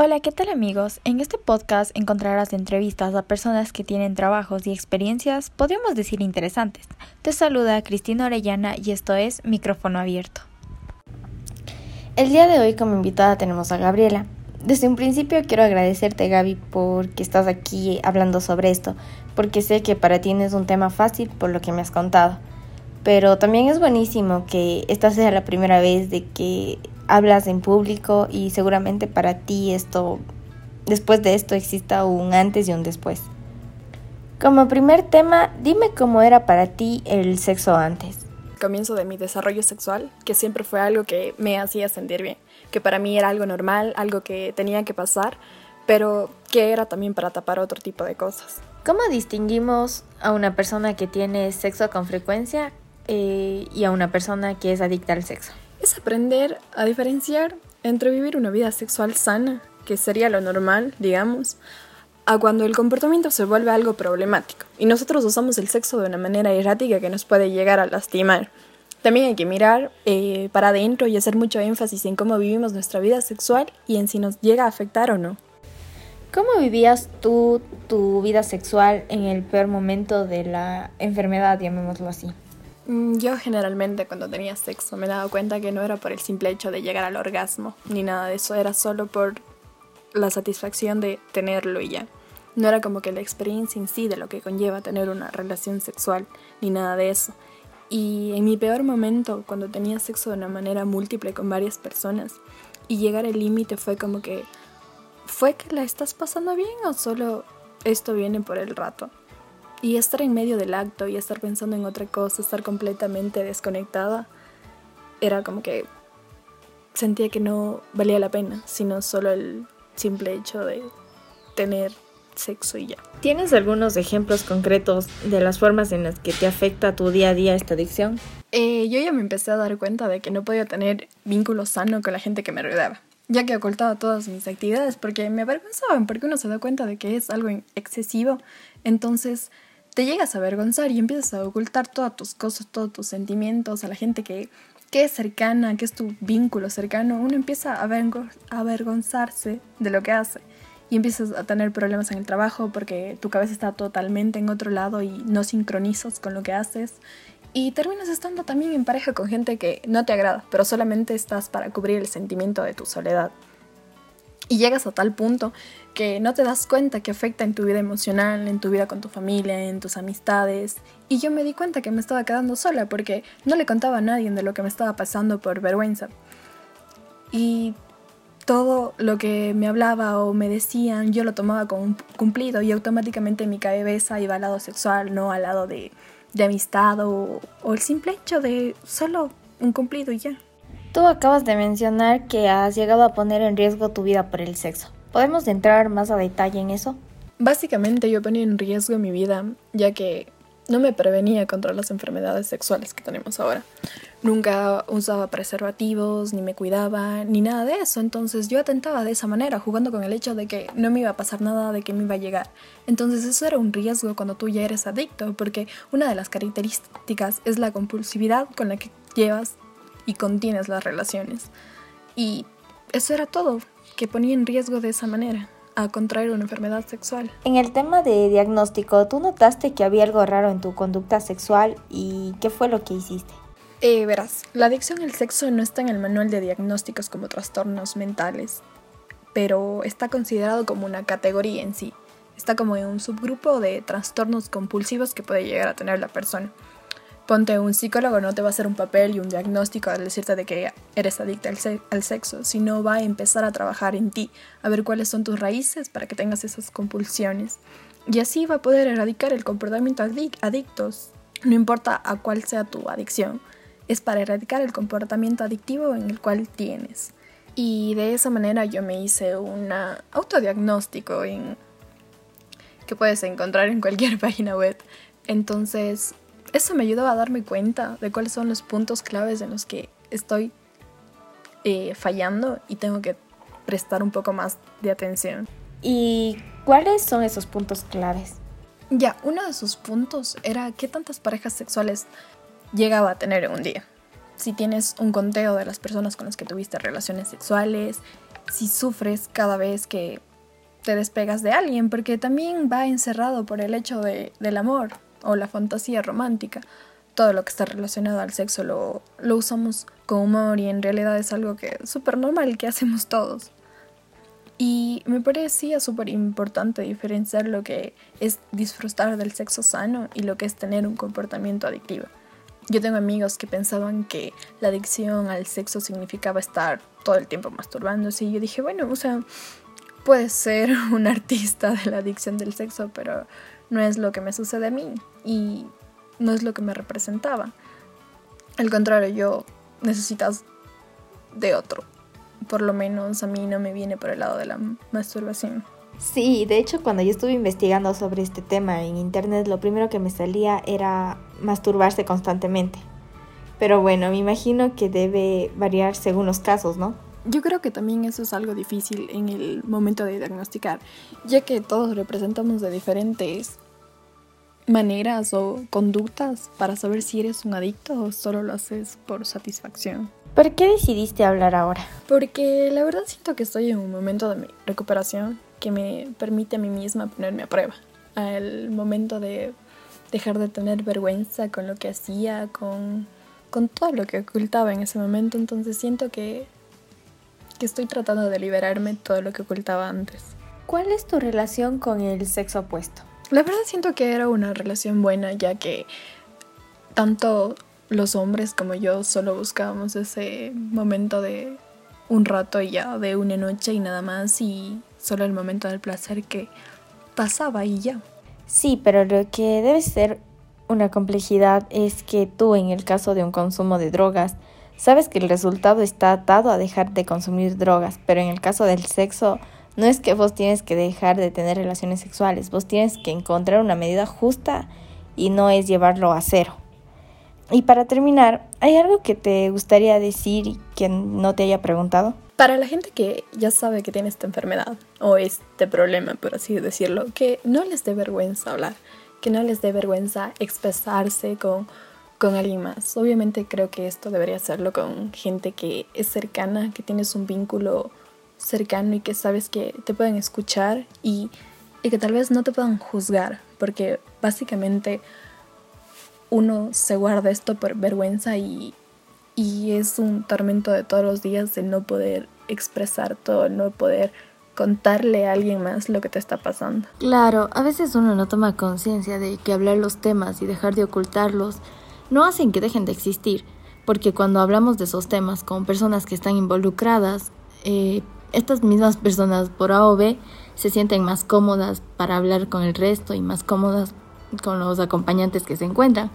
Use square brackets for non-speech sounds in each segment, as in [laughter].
Hola, ¿qué tal amigos? En este podcast encontrarás entrevistas a personas que tienen trabajos y experiencias, podríamos decir interesantes. Te saluda Cristina Orellana y esto es Micrófono Abierto. El día de hoy como invitada tenemos a Gabriela. Desde un principio quiero agradecerte Gaby porque estás aquí hablando sobre esto, porque sé que para ti no es un tema fácil por lo que me has contado. Pero también es buenísimo que esta sea la primera vez de que hablas en público y seguramente para ti esto, después de esto exista un antes y un después. Como primer tema, dime cómo era para ti el sexo antes. Comienzo de mi desarrollo sexual, que siempre fue algo que me hacía sentir bien, que para mí era algo normal, algo que tenía que pasar, pero que era también para tapar otro tipo de cosas. ¿Cómo distinguimos a una persona que tiene sexo con frecuencia eh, y a una persona que es adicta al sexo? es aprender a diferenciar entre vivir una vida sexual sana, que sería lo normal, digamos, a cuando el comportamiento se vuelve algo problemático y nosotros usamos el sexo de una manera errática que nos puede llegar a lastimar. También hay que mirar eh, para adentro y hacer mucho énfasis en cómo vivimos nuestra vida sexual y en si nos llega a afectar o no. ¿Cómo vivías tú tu vida sexual en el peor momento de la enfermedad, llamémoslo así? Mm, yo generalmente cuando tenía sexo me daba cuenta que no era por el simple hecho de llegar al orgasmo, ni nada de eso, era solo por la satisfacción de tenerlo y ya. No era como que la experiencia en sí de lo que conlleva tener una relación sexual, ni nada de eso. Y en mi peor momento, cuando tenía sexo de una manera múltiple con varias personas, y llegar al límite fue como que, ¿fue que la estás pasando bien o solo esto viene por el rato? Y estar en medio del acto y estar pensando en otra cosa, estar completamente desconectada, era como que sentía que no valía la pena, sino solo el simple hecho de tener sexo y ya. ¿Tienes algunos ejemplos concretos de las formas en las que te afecta tu día a día esta adicción? Eh, yo ya me empecé a dar cuenta de que no podía tener vínculo sano con la gente que me rodeaba, ya que ocultaba todas mis actividades porque me avergonzaban, porque uno se da cuenta de que es algo excesivo, entonces te llegas a avergonzar y empiezas a ocultar todas tus cosas, todos tus sentimientos a la gente que, que es cercana, que es tu vínculo cercano, uno empieza a, a avergonzarse de lo que hace y empiezas a tener problemas en el trabajo porque tu cabeza está totalmente en otro lado y no sincronizas con lo que haces. Y terminas estando también en pareja con gente que no te agrada, pero solamente estás para cubrir el sentimiento de tu soledad. Y llegas a tal punto que no te das cuenta que afecta en tu vida emocional, en tu vida con tu familia, en tus amistades. Y yo me di cuenta que me estaba quedando sola porque no le contaba a nadie de lo que me estaba pasando por vergüenza. Y todo lo que me hablaba o me decían, yo lo tomaba como un cumplido y automáticamente mi cabeza iba al lado sexual, no al lado de, de amistad o, o el simple hecho de solo un cumplido y ya. Tú acabas de mencionar que has llegado a poner en riesgo tu vida por el sexo. ¿Podemos entrar más a detalle en eso? Básicamente yo ponía en riesgo mi vida ya que no me prevenía contra las enfermedades sexuales que tenemos ahora. Nunca usaba preservativos, ni me cuidaba, ni nada de eso. Entonces yo atentaba de esa manera, jugando con el hecho de que no me iba a pasar nada, de que me iba a llegar. Entonces eso era un riesgo cuando tú ya eres adicto, porque una de las características es la compulsividad con la que llevas y contienes las relaciones. Y eso era todo, que ponía en riesgo de esa manera a contraer una enfermedad sexual. En el tema de diagnóstico, ¿tú notaste que había algo raro en tu conducta sexual y qué fue lo que hiciste? Eh, verás, la adicción al sexo no está en el manual de diagnósticos como trastornos mentales, pero está considerado como una categoría en sí. Está como en un subgrupo de trastornos compulsivos que puede llegar a tener la persona. Ponte un psicólogo, no te va a hacer un papel y un diagnóstico al decirte de que eres adicta al, sexo, sino va a empezar a trabajar en ti, a ver cuáles son tus raíces para que tengas esas compulsiones. Y así va a poder erradicar el comportamiento adictos, no importa a cuál sea tu adicción, es para erradicar el comportamiento adictivo en el cual tienes. Y de esa manera yo me hice un autodiagnóstico en, que puedes encontrar en cualquier [laughs] página web. Entonces eso me ayudó a darme cuenta de cuáles son los puntos claves en los que estoy eh, fallando y tengo que prestar un poco más de atención. ¿Y cuáles son esos puntos claves? Ya, uno de esos puntos era qué tantas parejas sexuales llegaba a tener en un día. Si tienes un conteo de las personas con las que tuviste relaciones sexuales si sufres cada vez que te despegas de alguien, porque también va encerrado por el hecho de, del amor o la fantasía romántica. Todo lo que está relacionado al sexo lo, lo usamos con humor y en realidad es algo que es súper normal que hacemos todos. Y me parecía súper importante diferenciar lo que es disfrutar del sexo sano y lo que es tener un comportamiento adictivo. Yo tengo amigos que pensaban que la adicción al sexo significaba estar todo el tiempo masturbándose y yo dije, bueno, o sea, puede ser [laughs] un artista de la adicción del sexo, pero no es lo que me sucede a mí y no es lo que me representaba. Al contrario, yo necesitas de otro. Por lo menos a mí no me viene por el lado de la masturbación. Sí, de hecho cuando yo estuve investigando sobre este tema en internet, lo primero que me salía era masturbarse constantemente. Pero bueno, me imagino que debe variar según los casos, ¿no? Yo creo que también eso es algo difícil en el momento de diagnosticar, ya que todos representamos de diferentes maneras o conductas para saber si eres un adicto o solo lo haces por satisfacción. ¿Por qué decidiste hablar ahora? Porque la verdad siento que estoy en un momento de mi recuperación que me permite a mí misma ponerme a prueba. Al momento de dejar de tener vergüenza con lo que hacía, con, con todo lo que ocultaba en ese momento. Entonces siento que, que estoy tratando de liberarme todo lo que ocultaba antes. ¿Cuál es tu relación con el sexo opuesto? La verdad siento que era una relación buena ya que tanto los hombres como yo solo buscábamos ese momento de un rato y ya, de una noche y nada más y solo el momento del placer que pasaba y ya. Sí, pero lo que debe ser una complejidad es que tú en el caso de un consumo de drogas, sabes que el resultado está atado a dejar de consumir drogas, pero en el caso del sexo, no es que vos tienes que dejar de tener relaciones sexuales, vos tienes que encontrar una medida justa y no es llevarlo a cero. Y para terminar, ¿hay algo que te gustaría decir y que no te haya preguntado? Para la gente que ya sabe que tiene esta enfermedad o este problema, por así decirlo, que no les dé vergüenza hablar, que no les dé vergüenza expresarse con, con alguien más. Obviamente creo que esto debería hacerlo con gente que es cercana, que tienes un vínculo cercano y que sabes que te pueden escuchar y, y que tal vez no te puedan juzgar, porque básicamente uno se guarda esto por vergüenza y, y es un tormento de todos los días el no poder expresar todo, no poder contarle a alguien más lo que te está pasando. Claro, a veces uno no toma conciencia de que hablar los temas y dejar de ocultarlos no hacen que dejen de existir, porque cuando hablamos de esos temas con personas que están involucradas, eh, estas mismas personas por A o B se sienten más cómodas para hablar con el resto y más cómodas con los acompañantes que se encuentran,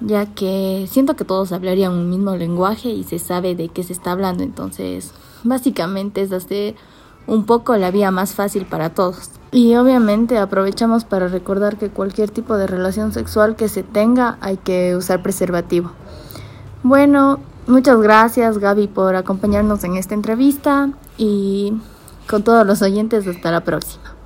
ya que siento que todos hablarían un mismo lenguaje y se sabe de qué se está hablando, entonces básicamente es hacer un poco la vía más fácil para todos. Y obviamente aprovechamos para recordar que cualquier tipo de relación sexual que se tenga hay que usar preservativo. Bueno, muchas gracias Gaby por acompañarnos en esta entrevista y con todos los oyentes hasta la próxima.